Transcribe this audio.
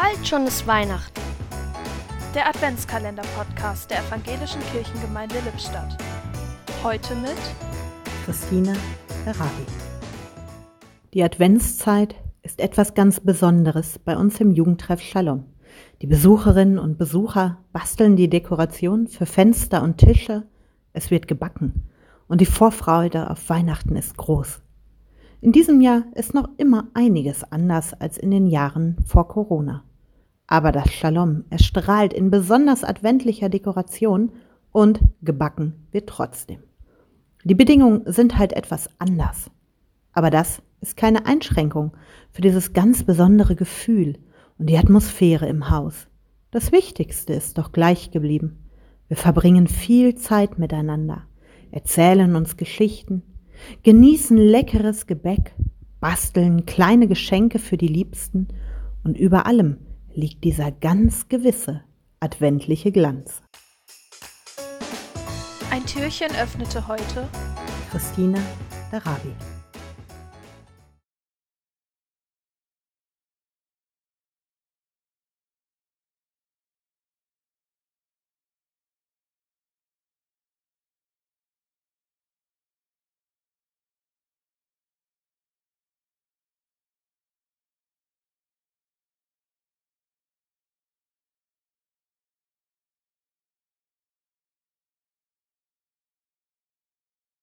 Bald schon ist Weihnachten. Der Adventskalender-Podcast der Evangelischen Kirchengemeinde Lippstadt. Heute mit Christine Herabi. Die Adventszeit ist etwas ganz Besonderes bei uns im Jugendtreff Shalom. Die Besucherinnen und Besucher basteln die Dekoration für Fenster und Tische. Es wird gebacken und die Vorfreude auf Weihnachten ist groß. In diesem Jahr ist noch immer einiges anders als in den Jahren vor Corona. Aber das Shalom erstrahlt in besonders adventlicher Dekoration und gebacken wird trotzdem. Die Bedingungen sind halt etwas anders. Aber das ist keine Einschränkung für dieses ganz besondere Gefühl und die Atmosphäre im Haus. Das Wichtigste ist doch gleich geblieben. Wir verbringen viel Zeit miteinander, erzählen uns Geschichten, genießen leckeres Gebäck, basteln kleine Geschenke für die Liebsten und über allem liegt dieser ganz gewisse adventliche Glanz. Ein Türchen öffnete heute Christine Darabi.